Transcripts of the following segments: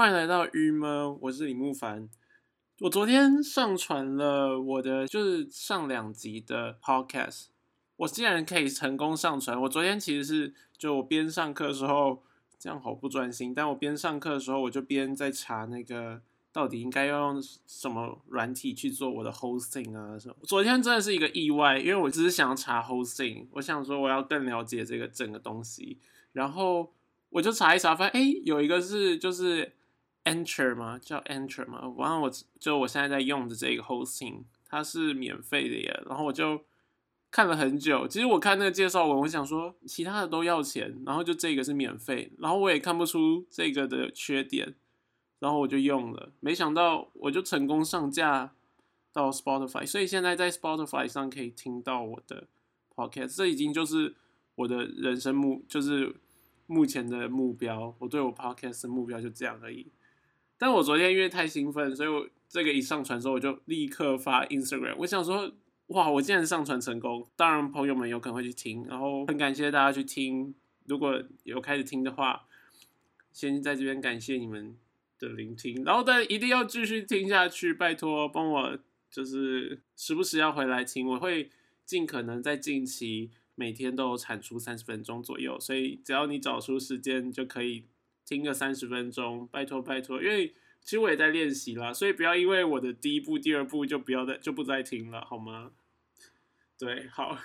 欢迎来到郁闷，我是李木凡。我昨天上传了我的就是上两集的 podcast，我竟然可以成功上传。我昨天其实是就我边上课的时候，这样好不专心。但我边上课的时候，我就边在查那个到底应该要用什么软体去做我的 hosting 啊什么。昨天真的是一个意外，因为我只是想要查 hosting，我想说我要更了解这个整个东西，然后我就查一查，发现哎有一个是就是。Enter 吗？叫 Enter 吗？然后我就我现在在用的这个 hosting，它是免费的耶。然后我就看了很久，其实我看那个介绍文，我想说其他的都要钱，然后就这个是免费。然后我也看不出这个的缺点，然后我就用了。没想到我就成功上架到 Spotify，所以现在在 Spotify 上可以听到我的 podcast。这已经就是我的人生目，就是目前的目标。我对我 podcast 的目标就这样而已。但我昨天因为太兴奋，所以我这个一上传之后，我就立刻发 Instagram。我想说，哇，我竟然上传成功！当然，朋友们有可能会去听，然后很感谢大家去听。如果有开始听的话，先在这边感谢你们的聆听，然后但一定要继续听下去，拜托帮我，就是时不时要回来听。我会尽可能在近期每天都有产出三十分钟左右，所以只要你找出时间就可以。听个三十分钟，拜托拜托，因为其实我也在练习啦，所以不要因为我的第一步、第二步就不要再就不再听了，好吗？对，好，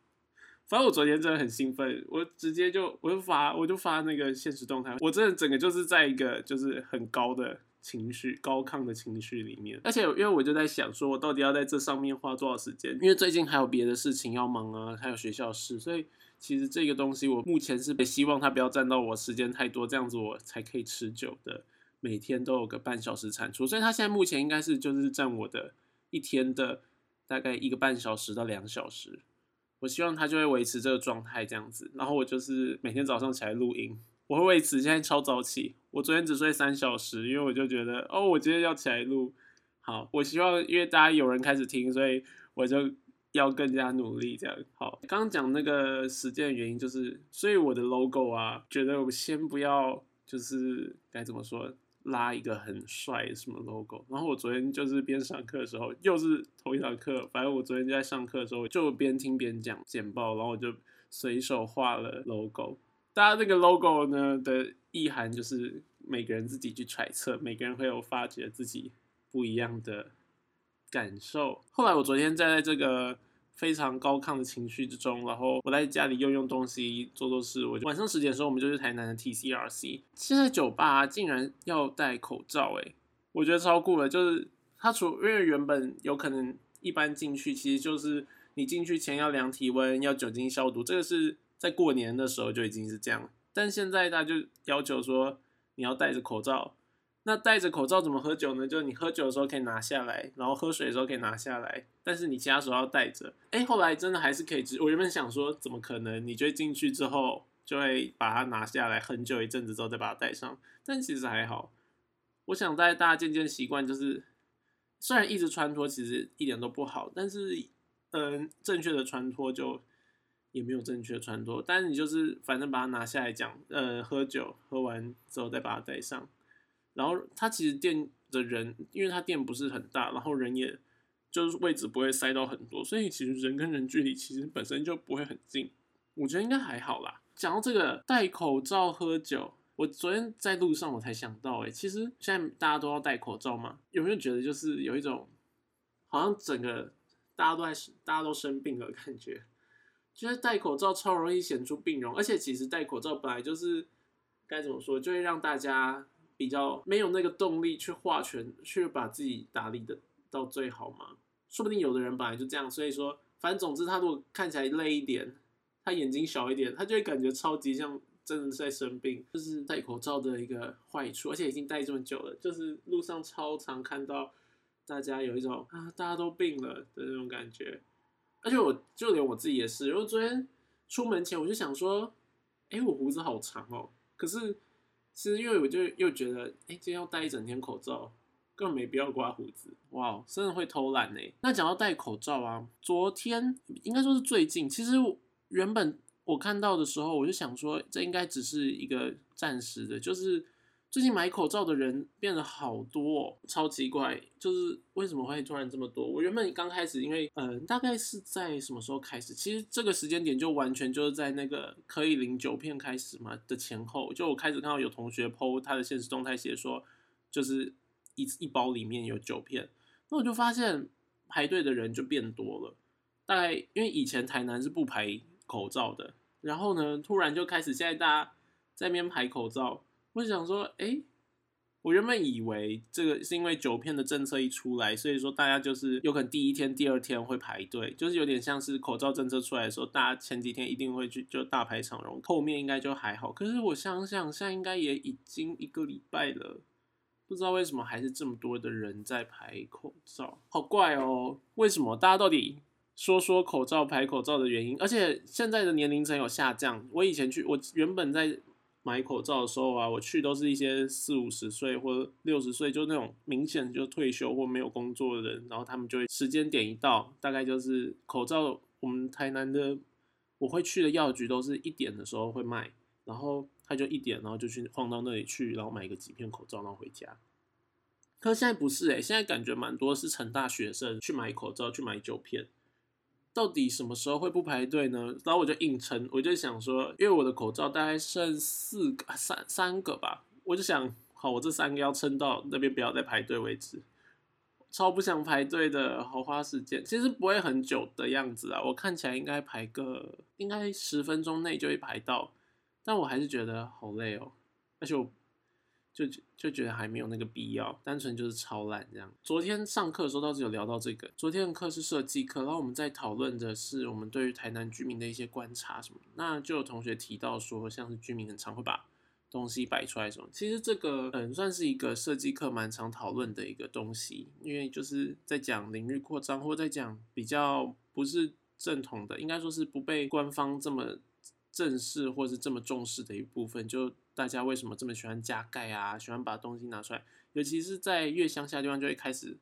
反正我昨天真的很兴奋，我直接就我就发我就发那个现实动态，我真的整个就是在一个就是很高的情绪、高亢的情绪里面，而且因为我就在想说，我到底要在这上面花多少时间？因为最近还有别的事情要忙啊，还有学校事，所以。其实这个东西，我目前是希望它不要占到我时间太多，这样子我才可以持久的每天都有个半小时产出。所以它现在目前应该是就是占我的一天的大概一个半小时到两小时。我希望它就会维持这个状态这样子。然后我就是每天早上起来录音，我会为此现在超早起。我昨天只睡三小时，因为我就觉得哦，我今天要起来录。好，我希望因为大家有人开始听，所以我就。要更加努力，这样好。刚刚讲那个实践原因，就是所以我的 logo 啊，觉得我先不要，就是该怎么说，拉一个很帅什么 logo。然后我昨天就是边上课的时候，又是头一堂课，反正我昨天就在上课的时候，就边听边讲简报，然后我就随手画了 logo。大家这个 logo 呢的意涵，就是每个人自己去揣测，每个人会有发掘自己不一样的。感受。后来我昨天站在这个非常高亢的情绪之中，然后我在家里用用东西做做事。我就晚上十点的时候，我们就去台南的 TCRC。现在酒吧竟然要戴口罩，诶，我觉得超酷的。就是它除因为原本有可能一般进去，其实就是你进去前要量体温，要酒精消毒。这个是在过年的时候就已经是这样，但现在他就要求说你要戴着口罩。那戴着口罩怎么喝酒呢？就是你喝酒的时候可以拿下来，然后喝水的时候可以拿下来，但是你其他时候要戴着。哎，后来真的还是可以。我原本想说，怎么可能？你就进去之后就会把它拿下来，很久一阵子之后再把它戴上。但其实还好。我想在大家渐渐习惯，就是虽然一直穿脱其实一点都不好，但是嗯，正确的穿脱就也没有正确的穿脱。但是你就是反正把它拿下来讲，呃，喝酒喝完之后再把它戴上。然后它其实店的人，因为它店不是很大，然后人也就是位置不会塞到很多，所以其实人跟人距离其实本身就不会很近。我觉得应该还好啦。讲到这个戴口罩喝酒，我昨天在路上我才想到，哎，其实现在大家都要戴口罩嘛，有没有觉得就是有一种好像整个大家都在大家都生病了感觉？觉得戴口罩超容易显出病容，而且其实戴口罩本来就是该怎么说，就会让大家。比较没有那个动力去画全，去把自己打理的到最好嘛？说不定有的人本来就这样，所以说，反正总之他如果看起来累一点，他眼睛小一点，他就会感觉超级像真的在生病。就是戴口罩的一个坏处，而且已经戴这么久了，就是路上超常看到大家有一种啊，大家都病了的那种感觉。而且我就连我自己也是，因为昨天出门前我就想说，哎，我胡子好长哦，可是。其实因为我就又觉得，哎，今天要戴一整天口罩，更没必要刮胡子。哇，真的会偷懒呢。那讲到戴口罩啊，昨天应该说是最近，其实原本我看到的时候，我就想说，这应该只是一个暂时的，就是最近买口罩的人变得好多，哦，超奇怪，就是为什么会突然这么多？我原本刚开始，因为嗯，大概是在什么时候开始？其实这个时间点就完全就是在那个可以领九片开始嘛的前后，就我开始看到有同学 PO 他的现实动态写说，就是一一包里面有九片，那我就发现排队的人就变多了，大概因为以前台南是不排口罩的，然后呢，突然就开始现在大家在那边排口罩。我想说，哎，我原本以为这个是因为九片的政策一出来，所以说大家就是有可能第一天、第二天会排队，就是有点像是口罩政策出来的时候，大家前几天一定会去就大排长龙，后面应该就还好。可是我想想，现在应该也已经一个礼拜了，不知道为什么还是这么多的人在排口罩，好怪哦！为什么大家到底说说口罩排口罩的原因？而且现在的年龄层有下降，我以前去，我原本在。买口罩的时候啊，我去都是一些四五十岁或者六十岁，就那种明显就退休或没有工作的人，然后他们就会时间点一到，大概就是口罩，我们台南的我会去的药局都是一点的时候会卖，然后他就一点，然后就去晃到那里去，然后买个几片口罩，然后回家。可现在不是诶，现在感觉蛮多是成大学生去买口罩，去买九片。到底什么时候会不排队呢？然后我就硬撑，我就想说，因为我的口罩大概剩四个、三三个吧，我就想，好，我这三个要撑到那边不要再排队为止。超不想排队的，好花时间，其实不会很久的样子啊。我看起来应该排个，应该十分钟内就会排到，但我还是觉得好累哦，而且我。就就觉得还没有那个必要，单纯就是超懒这样。昨天上课的时候倒是有聊到这个，昨天的课是设计课，然后我们在讨论的是我们对于台南居民的一些观察什么。那就有同学提到说，像是居民很常会把东西摆出来什么。其实这个嗯，算是一个设计课蛮常讨论的一个东西，因为就是在讲领域扩张，或在讲比较不是正统的，应该说是不被官方这么正式或是这么重视的一部分，就。大家为什么这么喜欢加盖啊？喜欢把东西拿出来，尤其是在越乡下地方，就会开始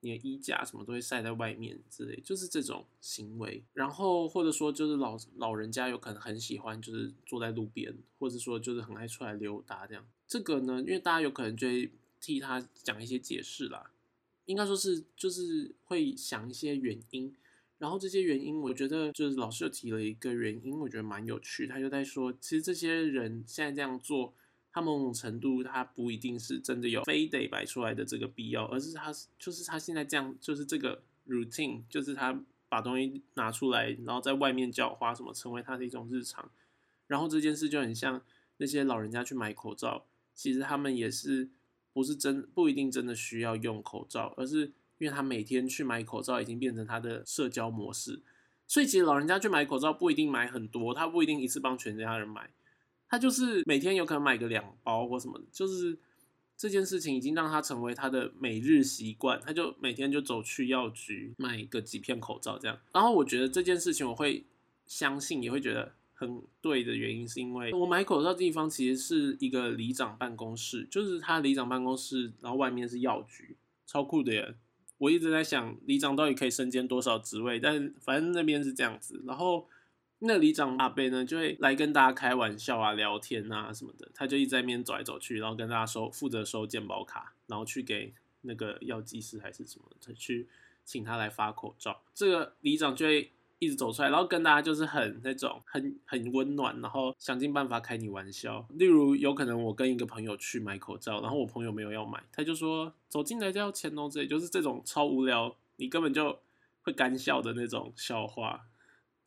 你的衣架什么都会晒在外面之类，就是这种行为。然后或者说就是老老人家有可能很喜欢，就是坐在路边，或者说就是很爱出来溜达这样。这个呢，因为大家有可能就会替他讲一些解释啦，应该说是就是会想一些原因。然后这些原因，我觉得就是老师又提了一个原因，我觉得蛮有趣。他就在说，其实这些人现在这样做，他某种程度他不一定是真的有非得摆出来的这个必要，而是他就是他现在这样，就是这个 routine，就是他把东西拿出来，然后在外面叫花什么，成为他的一种日常。然后这件事就很像那些老人家去买口罩，其实他们也是不是真不一定真的需要用口罩，而是。因为他每天去买口罩已经变成他的社交模式，所以其实老人家去买口罩不一定买很多，他不一定一次帮全家人买，他就是每天有可能买个两包或什么，就是这件事情已经让他成为他的每日习惯，他就每天就走去药局买个几片口罩这样。然后我觉得这件事情我会相信，也会觉得很对的原因，是因为我买口罩的地方其实是一个里长办公室，就是他里长办公室，然后外面是药局，超酷的耶。我一直在想里长到底可以身兼多少职位，但反正那边是这样子。然后那里长阿贝呢，就会来跟大家开玩笑啊、聊天啊什么的。他就一直在那边走来走去，然后跟大家收负责收健保卡，然后去给那个药剂师还是什么，他去请他来发口罩。这个里长就会。一直走出来，然后跟大家就是很那种很很温暖，然后想尽办法开你玩笑。例如，有可能我跟一个朋友去买口罩，然后我朋友没有要买，他就说走进来就要钱哦，这里就是这种超无聊，你根本就会干笑的那种笑话。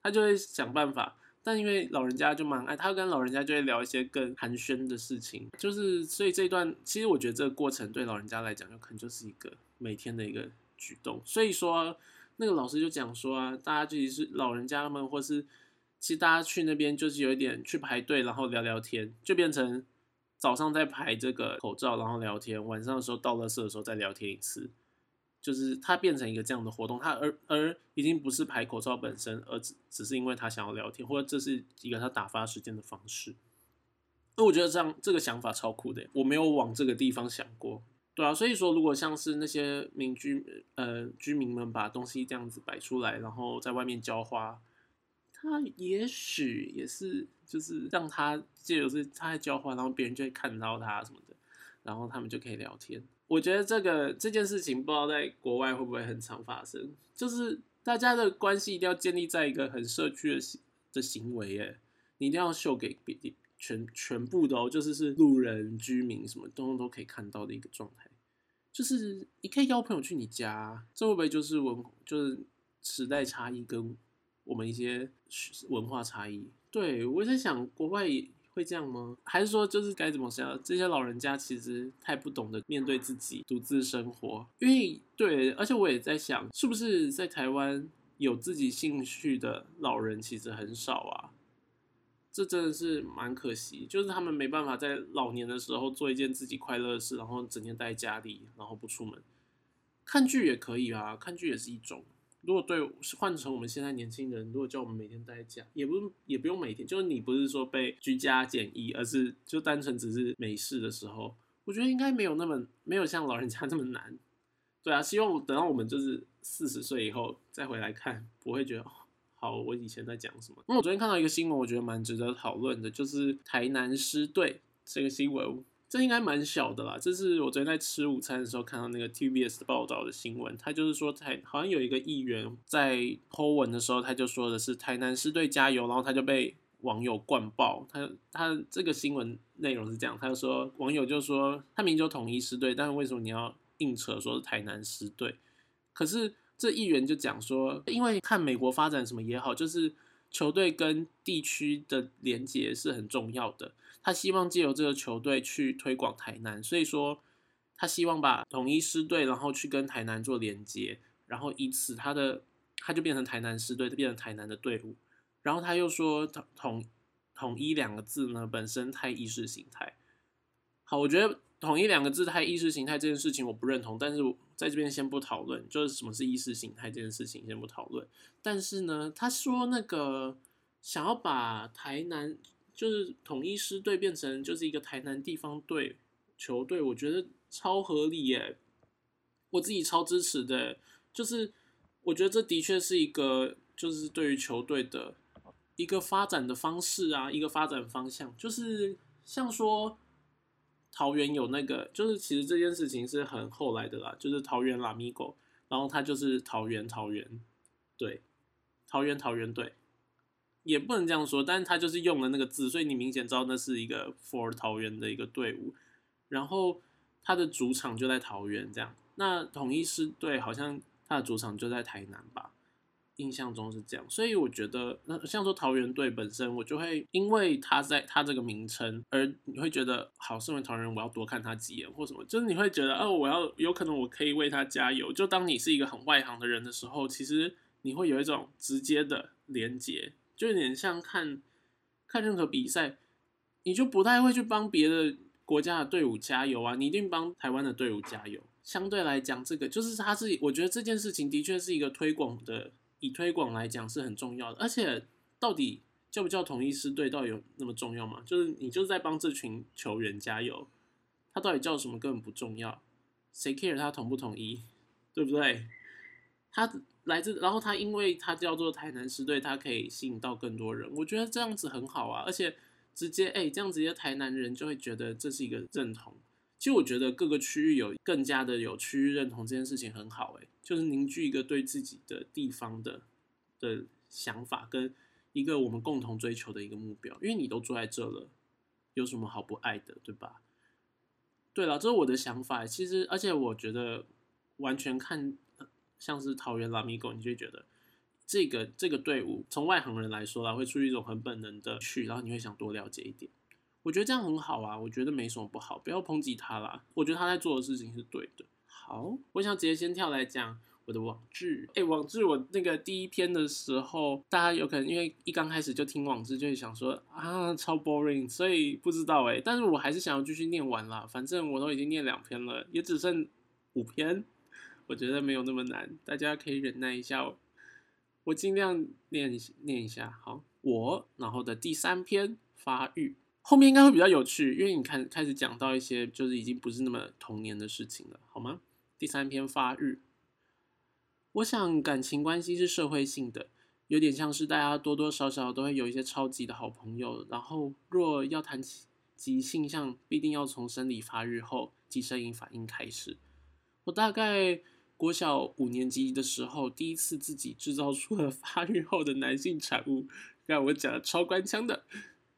他就会想办法，但因为老人家就蛮爱，他跟老人家就会聊一些更寒暄的事情，就是所以这一段其实我觉得这个过程对老人家来讲，有可能就是一个每天的一个举动。所以说。那个老师就讲说啊，大家其实是老人家们，或是其实大家去那边就是有一点去排队，然后聊聊天，就变成早上在排这个口罩，然后聊天，晚上的时候到垃圾的时候再聊天一次，就是它变成一个这样的活动。它而而已经不是排口罩本身，而只只是因为他想要聊天，或者这是一个他打发时间的方式。那我觉得这样这个想法超酷的，我没有往这个地方想过。对啊，所以说，如果像是那些民居呃居民们把东西这样子摆出来，然后在外面浇花，他也许也是就是让他借由是他在浇花，然后别人就会看到他什么的。然后他们就可以聊天。我觉得这个这件事情不知道在国外会不会很常发生，就是大家的关系一定要建立在一个很社区的行的行为，哎，你一定要秀给别全全部的哦，就是是路人、居民什么，通通都可以看到的一个状态。就是你可以邀朋友去你家，这会不会就是文就是时代差异跟我们一些文化差异？对我在想，国外会这样吗？还是说就是该怎么想？这些老人家其实太不懂得面对自己，独自生活。因为对，而且我也在想，是不是在台湾有自己兴趣的老人其实很少啊？这真的是蛮可惜，就是他们没办法在老年的时候做一件自己快乐的事，然后整天待在家里，然后不出门。看剧也可以啊，看剧也是一种。如果对换成我们现在年轻人，如果叫我们每天待在家，也不也不用每天，就是你不是说被居家检疫，而是就单纯只是没事的时候，我觉得应该没有那么没有像老人家那么难。对啊，希望等到我们就是四十岁以后再回来看，不会觉得。好，我以前在讲什么？因为我昨天看到一个新闻，我觉得蛮值得讨论的，就是台南师队这个新闻，这应该蛮小的啦。这是我昨天在吃午餐的时候看到那个 TBS 报道的新闻，他就是说台好像有一个议员在 Po 文的时候，他就说的是台南师队加油，然后他就被网友灌爆。他他这个新闻内容是这样，他就说网友就说他名就统一师队，但是为什么你要硬扯说是台南师队？可是。这议员就讲说，因为看美国发展什么也好，就是球队跟地区的连接是很重要的。他希望借由这个球队去推广台南，所以说他希望把统一师队，然后去跟台南做连接，然后以此他的他就变成台南师队，变成台南的队伍。然后他又说统统统一两个字呢，本身太意识形态。好，我觉得。统一两个字太意识形态这件事情我不认同，但是在这边先不讨论，就是什么是意识形态这件事情先不讨论。但是呢，他说那个想要把台南就是统一师队变成就是一个台南地方队球队，我觉得超合理耶，我自己超支持的。就是我觉得这的确是一个就是对于球队的一个发展的方式啊，一个发展方向，就是像说。桃园有那个，就是其实这件事情是很后来的啦，就是桃园拉米狗，然后他就是桃园桃园，对，桃园桃园队，也不能这样说，但是他就是用了那个字，所以你明显知道那是一个 for 桃园的一个队伍，然后他的主场就在桃园这样，那统一师队好像他的主场就在台南吧。印象中是这样，所以我觉得，那像说桃园队本身，我就会因为他在他这个名称，而你会觉得，好，身为桃园，我要多看他几眼或什么，就是你会觉得，哦，我要有可能我可以为他加油。就当你是一个很外行的人的时候，其实你会有一种直接的连接，就有点像看看任何比赛，你就不太会去帮别的国家的队伍加油啊，你一定帮台湾的队伍加油。相对来讲，这个就是他是，我觉得这件事情的确是一个推广的。以推广来讲是很重要的，而且到底叫不叫统一师队，到底有那么重要吗？就是你就是在帮这群球员加油，他到底叫什么根本不重要，谁 care 他同不统一，对不对？他来自，然后他因为他叫做台南师队，他可以吸引到更多人，我觉得这样子很好啊，而且直接哎这样直接台南人就会觉得这是一个认同。其实我觉得各个区域有更加的有区域认同这件事情很好，诶，就是凝聚一个对自己的地方的的想法，跟一个我们共同追求的一个目标。因为你都住在这了，有什么好不爱的，对吧？对了，这是我的想法。其实，而且我觉得完全看像是桃园拉米狗，你就觉得这个这个队伍从外行人来说啦，会出于一种很本能的去，然后你会想多了解一点。我觉得这样很好啊，我觉得没什么不好，不要抨击他啦。我觉得他在做的事情是对的。好，我想直接先跳来讲我的网志。哎，网志我那个第一篇的时候，大家有可能因为一刚开始就听网志，就会想说啊超 boring，所以不知道哎。但是我还是想要继续念完啦，反正我都已经念两篇了，也只剩五篇，我觉得没有那么难，大家可以忍耐一下，我尽量念念一下。好，我然后的第三篇发育。后面应该会比较有趣，因为你看开始讲到一些就是已经不是那么童年的事情了，好吗？第三篇发育，我想感情关系是社会性的，有点像是大家多多少少都会有一些超级的好朋友，然后若要谈起性向必定要从生理发育后及生理反应开始。我大概国小五年级的时候，第一次自己制造出了 发育后的男性产物，让我讲的超官腔的。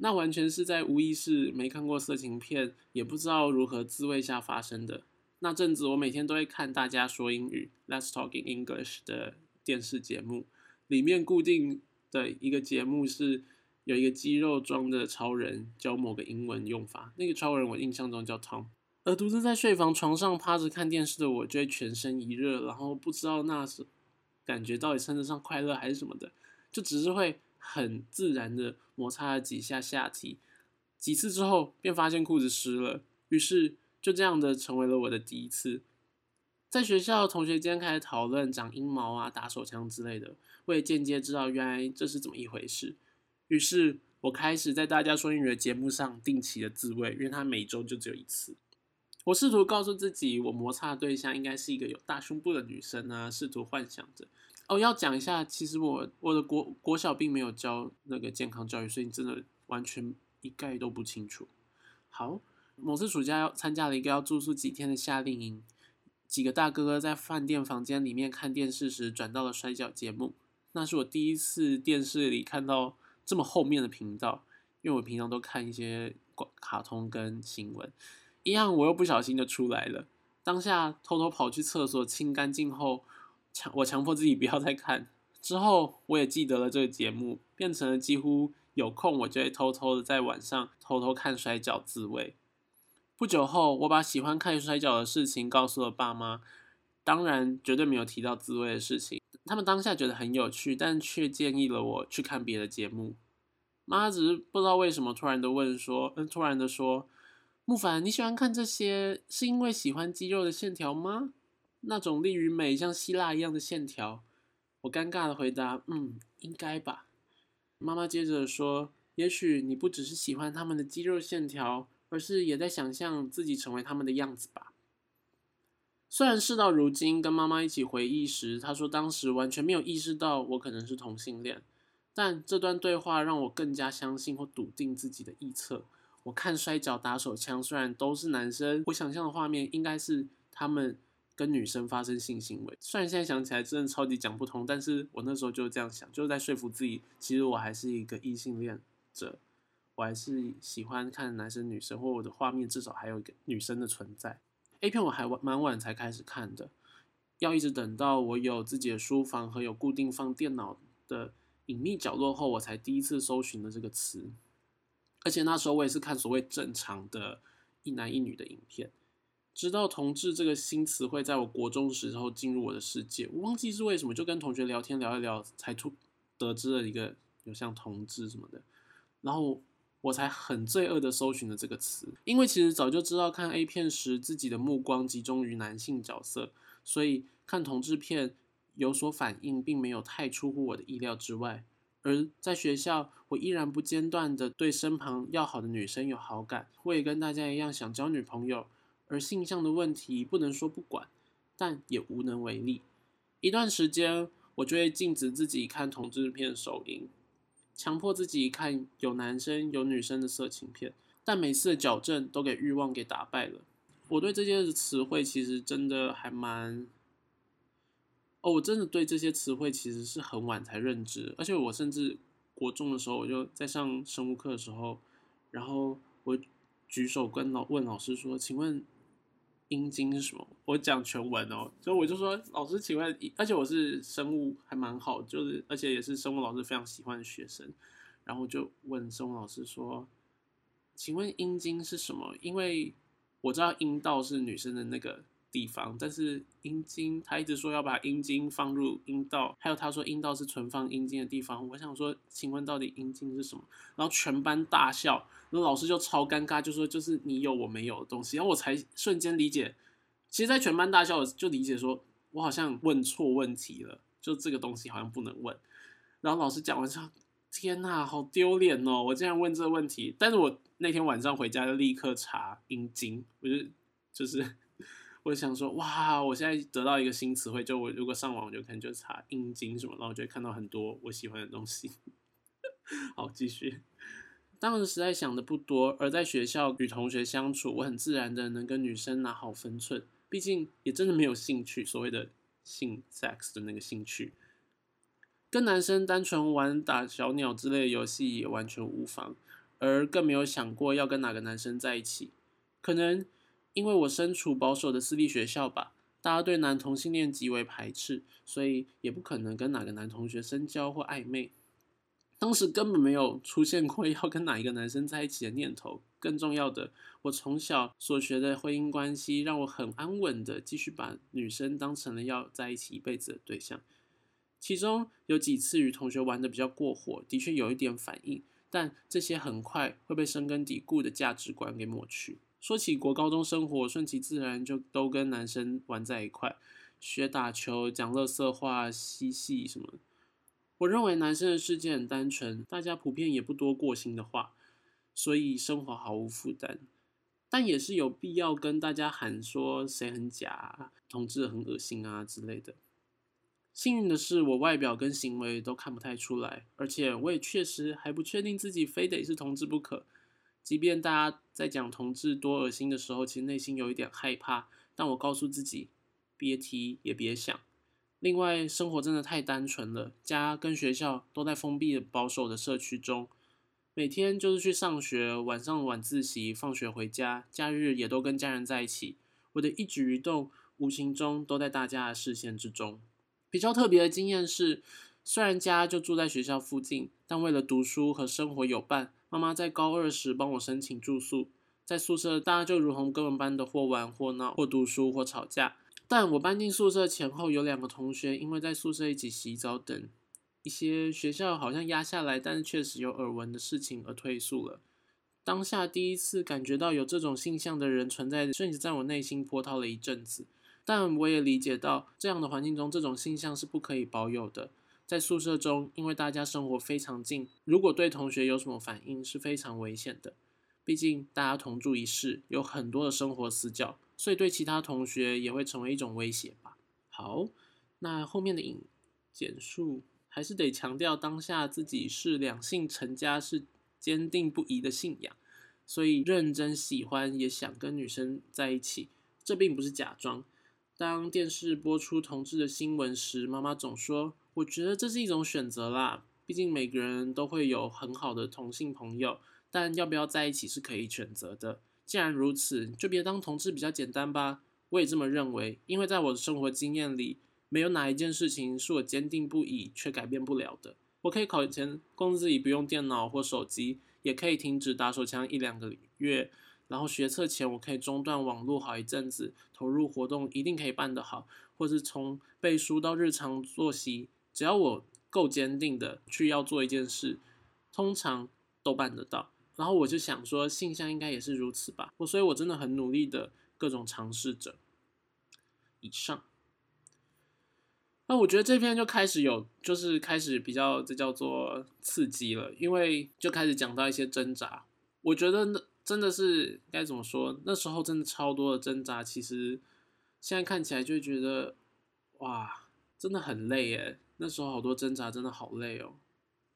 那完全是在无意识、没看过色情片，也不知道如何自慰下发生的。那阵子，我每天都会看大家说英语 （Let's Talk in English） 的电视节目，里面固定的一个节目是有一个肌肉装的超人教某个英文用法。那个超人我印象中叫 Tom。而独自在睡房床上趴着看电视的我，就会全身一热，然后不知道那是感觉到底称得上快乐还是什么的，就只是会很自然的摩擦了几下下体，几次之后便发现裤子湿了，于是就这样的成为了我的第一次。在学校同学间开始讨论长阴毛啊、打手枪之类的，我也间接知道原来这是怎么一回事。于是我开始在大家说英语的节目上定期的自慰，因为它每周就只有一次。我试图告诉自己，我摩擦的对象应该是一个有大胸部的女生啊，试图幻想着。哦，要讲一下，其实我我的国国小并没有教那个健康教育，所以真的完全一概都不清楚。好，某次暑假要参加了一个要住宿几天的夏令营，几个大哥哥在饭店房间里面看电视时，转到了摔跤节目。那是我第一次电视里看到这么后面的频道，因为我平常都看一些卡通跟新闻。一样，我又不小心的出来了。当下偷偷跑去厕所清干净后，强 我强迫自己不要再看。之后我也记得了这个节目，变成了几乎有空我就会偷偷的在晚上偷偷看摔跤自慰。不久后，我把喜欢看摔跤的事情告诉了爸妈，当然绝对没有提到自慰的事情。他们当下觉得很有趣，但却建议了我去看别的节目。妈只是不知道为什么突然的问说，嗯，突然的说。木凡，你喜欢看这些是因为喜欢肌肉的线条吗？那种力与美像希腊一样的线条。我尴尬的回答：“嗯，应该吧。”妈妈接着说：“也许你不只是喜欢他们的肌肉线条，而是也在想象自己成为他们的样子吧。”虽然事到如今，跟妈妈一起回忆时，她说当时完全没有意识到我可能是同性恋，但这段对话让我更加相信或笃定自己的臆测。我看摔跤打手枪，虽然都是男生，我想象的画面应该是他们跟女生发生性行为。虽然现在想起来真的超级讲不通，但是我那时候就这样想，就是在说服自己，其实我还是一个异性恋者，我还是喜欢看男生女生，或我的画面至少还有一个女生的存在。A 片我还蛮晚才开始看的，要一直等到我有自己的书房和有固定放电脑的隐秘角落后，我才第一次搜寻了这个词。而且那时候我也是看所谓正常的一男一女的影片，直到同志这个新词汇在我国中时候进入我的世界，我忘记是为什么，就跟同学聊天聊一聊，才突得知了一个有像同志什么的，然后我才很罪恶的搜寻了这个词，因为其实早就知道看 A 片时自己的目光集中于男性角色，所以看同志片有所反应，并没有太出乎我的意料之外。而在学校，我依然不间断的对身旁要好的女生有好感，我也跟大家一样想交女朋友。而性向的问题不能说不管，但也无能为力。一段时间，我就会禁止自己看同志片首映，强迫自己看有男生有女生的色情片，但每次的矫正都给欲望给打败了。我对这些词汇其实真的还蛮……哦，我真的对这些词汇其实是很晚才认知，而且我甚至国中的时候，我就在上生物课的时候，然后我举手跟老问老师说：“请问阴茎是什么？”我讲全文哦，所以我就说：“老师，请问……而且我是生物还蛮好，就是而且也是生物老师非常喜欢的学生，然后就问生物老师说：‘请问阴茎是什么？’因为我知道阴道是女生的那个。”地方，但是阴茎，他一直说要把阴茎放入阴道，还有他说阴道是存放阴茎的地方。我想说，请问到底阴茎是什么？然后全班大笑，然后老师就超尴尬，就说就是你有我没有的东西。然后我才瞬间理解，其实，在全班大笑我就理解说，我好像问错问题了，就这个东西好像不能问。然后老师讲完之后，天呐，好丢脸哦！我竟然问这个问题，但是我那天晚上回家就立刻查阴茎，我就就是。我想说，哇！我现在得到一个新词汇，就我如果上网，我就可能就查阴茎什么，然后就会看到很多我喜欢的东西。好，继续。当时实在想的不多，而在学校与同学相处，我很自然的能跟女生拿好分寸，毕竟也真的没有兴趣，所谓的性 sex 的那个兴趣。跟男生单纯玩打小鸟之类的游戏也完全无妨，而更没有想过要跟哪个男生在一起。可能因为我身处保守的私立学校吧，大家对男同性恋极为排斥，所以也不可能跟哪个男同学深交或暧昧。当时根本没有出现过 要跟哪一个男生在一起的念头。更重要的，我从小所学的婚姻关系让我很安稳的继续把女生当成了要在一起一辈子的对象。其中有几次与同学玩的比较过火，的确有一点反应，但这些很快会被深根底固的价值观给抹去。说起国高中生活，顺其自然就都跟男生玩在一块，学打球、讲乐色话、嬉戏什么。我认为男生的世界很单纯，大家普遍也不多过心的话，所以生活毫无负担。但也是有必要跟大家喊说谁很假，同志很恶心啊之类的。幸运的是，我外表跟行为都看不太出来，而且我也确实还不确定自己非得是同志不可。即便大家在讲同志多恶心的时候，其实内心有一点害怕，但我告诉自己，别提也别想。另外，生活真的太单纯了，家跟学校都在封闭的保守的社区中，每天就是去上学，晚上晚自习，放学回家，假日也都跟家人在一起。我的一举一动，无形中都在大家的视线之中。比较特别的经验是，虽然家就住在学校附近，但为了读书和生活有伴，妈妈在高二时帮我申请住宿，在宿舍大家就如同哥们般的或玩或闹或读书或吵架。但我搬进宿舍前后，有两个同学因为在宿舍一起洗澡等一些学校好像压下来，但是确实有耳闻的事情而退宿了。当下第一次感觉到有这种现象的人存在，甚至在我内心波涛了一阵子。但我也理解到，这样的环境中，这种现象是不可以保有的。在宿舍中，因为大家生活非常近，如果对同学有什么反应，是非常危险的。毕竟大家同住一室，有很多的生活死角。所以对其他同学也会成为一种威胁吧。好，那后面的引简述还是得强调，当下自己是两性成家是坚定不移的信仰，所以认真喜欢也想跟女生在一起，这并不是假装。当电视播出同志的新闻时，妈妈总说：“我觉得这是一种选择啦，毕竟每个人都会有很好的同性朋友，但要不要在一起是可以选择的。”既然如此，就别当同志比较简单吧。我也这么认为，因为在我的生活经验里，没有哪一件事情是我坚定不移却改变不了的。我可以考前供自己不用电脑或手机，也可以停止打手枪一两个月，然后学测前我可以中断网络好一阵子，投入活动一定可以办得好，或是从背书到日常作息，只要我够坚定的去要做一件事，通常都办得到。然后我就想说，性向应该也是如此吧。我所以，我真的很努力的各种尝试着。以上，那我觉得这篇就开始有，就是开始比较这叫做刺激了，因为就开始讲到一些挣扎。我觉得那真的是该怎么说？那时候真的超多的挣扎，其实现在看起来就觉得哇，真的很累耶。那时候好多挣扎，真的好累哦。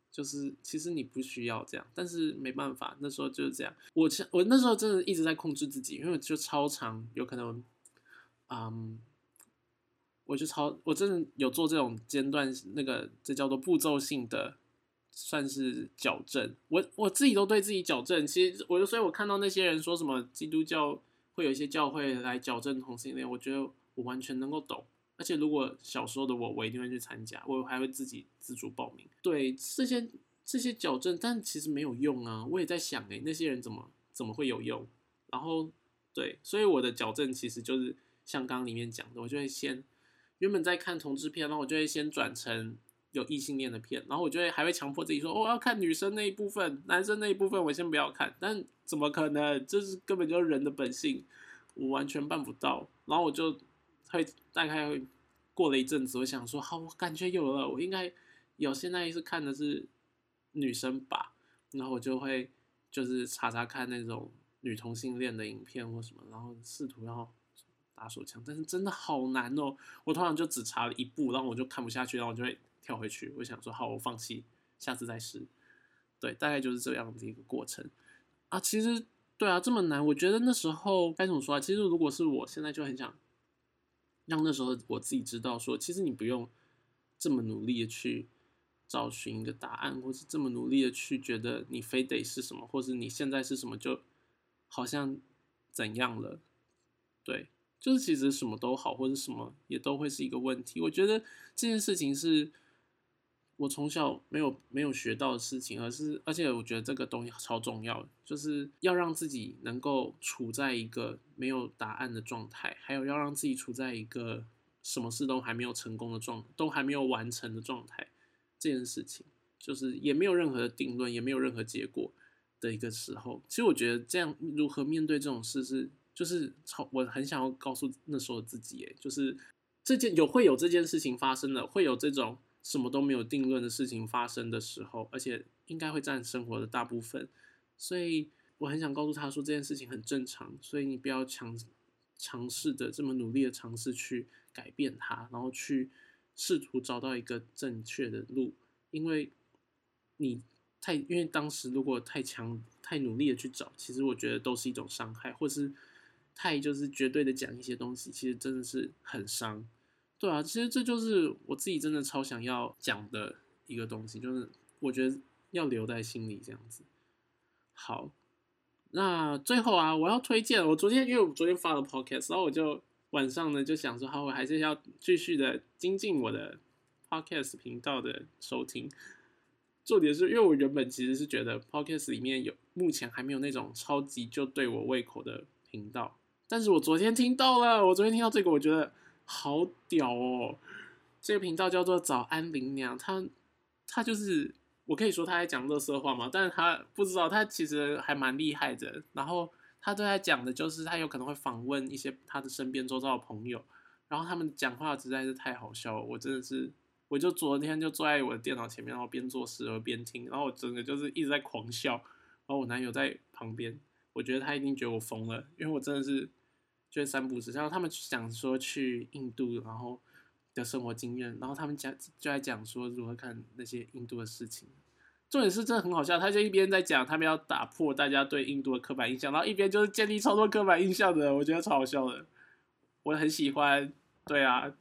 就是其实你不需要这样，但是没办法，那时候就是这样。我我那时候真的一直在控制自己，因为就超长，有可能，嗯，我就超，我真的有做这种间断，那个这叫做步骤性的，算是矫正。我我自己都对自己矫正。其实我就所以，我看到那些人说什么基督教会有一些教会来矫正同性恋，我觉得我完全能够懂。而且，如果小时候的我，我一定会去参加，我还会自己自主报名。对这些这些矫正，但其实没有用啊！我也在想，哎，那些人怎么怎么会有用？然后，对，所以我的矫正其实就是像刚里面讲的，我就会先原本在看同志片，然后我就会先转成有异性恋的片，然后我就会还会强迫自己说，我要看女生那一部分，男生那一部分我先不要看。但怎么可能？这是根本就是人的本性，我完全办不到。然后我就。会大概会过了一阵子，我想说，好，我感觉有了，我应该有。现在是看的是女生吧，然后我就会就是查查看那种女同性恋的影片或什么，然后试图要打手枪，但是真的好难哦。我通常就只查了一部，然后我就看不下去，然后我就会跳回去。我想说，好，我放弃，下次再试。对，大概就是这样的一个过程啊。其实，对啊，这么难，我觉得那时候该怎么说啊？其实如果是我现在就很想让那时候我自己知道，说其实你不用这么努力的去找寻一个答案，或是这么努力的去觉得你非得是什么，或是你现在是什么，就好像怎样了。对，就是其实什么都好，或者什么也都会是一个问题。我觉得这件事情是。我从小没有没有学到的事情，而是而且我觉得这个东西超重要，就是要让自己能够处在一个没有答案的状态，还有要让自己处在一个什么事都还没有成功的状，都还没有完成的状态。这件事情就是也没有任何的定论，也没有任何结果的一个时候。其实我觉得这样如何面对这种事是，就是超我很想要告诉那时候的自己，就是这件有会有这件事情发生的，会有这种。什么都没有定论的事情发生的时候，而且应该会占生活的大部分，所以我很想告诉他说这件事情很正常，所以你不要强尝试的这么努力的尝试去改变它，然后去试图找到一个正确的路，因为你太因为当时如果太强太努力的去找，其实我觉得都是一种伤害，或是太就是绝对的讲一些东西，其实真的是很伤。对啊，其实这就是我自己真的超想要讲的一个东西，就是我觉得要留在心里这样子。好，那最后啊，我要推荐我昨天因为我昨天发了 podcast，然后我就晚上呢就想说，好，我还是要继续的精进我的 podcast 频道的收听。重点是因为我原本其实是觉得 podcast 里面有目前还没有那种超级就对我胃口的频道，但是我昨天听到了，我昨天听到这个，我觉得。好屌哦！这个频道叫做“早安林娘”，他他就是我可以说他在讲乐色话嘛，但是他不知道他其实还蛮厉害的。然后他都在讲的就是他有可能会访问一些他的身边周遭的朋友，然后他们讲话实在是太好笑了，我真的是，我就昨天就坐在我的电脑前面，然后边做事而边听，然后我整个就是一直在狂笑。然后我男友在旁边，我觉得他一定觉得我疯了，因为我真的是。就是三步式，然后他们讲说去印度，然后的生活经验，然后他们讲就在讲说如何看那些印度的事情。重点是真的很好笑，他就一边在讲他们要打破大家对印度的刻板印象，然后一边就是建立超多刻板印象的，我觉得超好笑的，我很喜欢。对啊，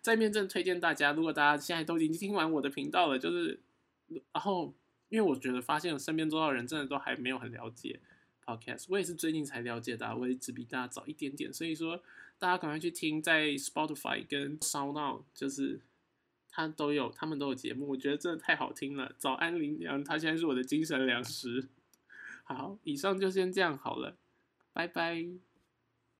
在面正推荐大家，如果大家现在都已经听完我的频道了，就是然后因为我觉得发现身边周遭人真的都还没有很了解。Podcast，我也是最近才了解的，我也只比大家早一点点，所以说大家赶快去听，在 Spotify 跟 Sound，就是他都有，他们都有节目，我觉得真的太好听了。早安林娘，他现在是我的精神粮食。好，以上就先这样好了，拜拜。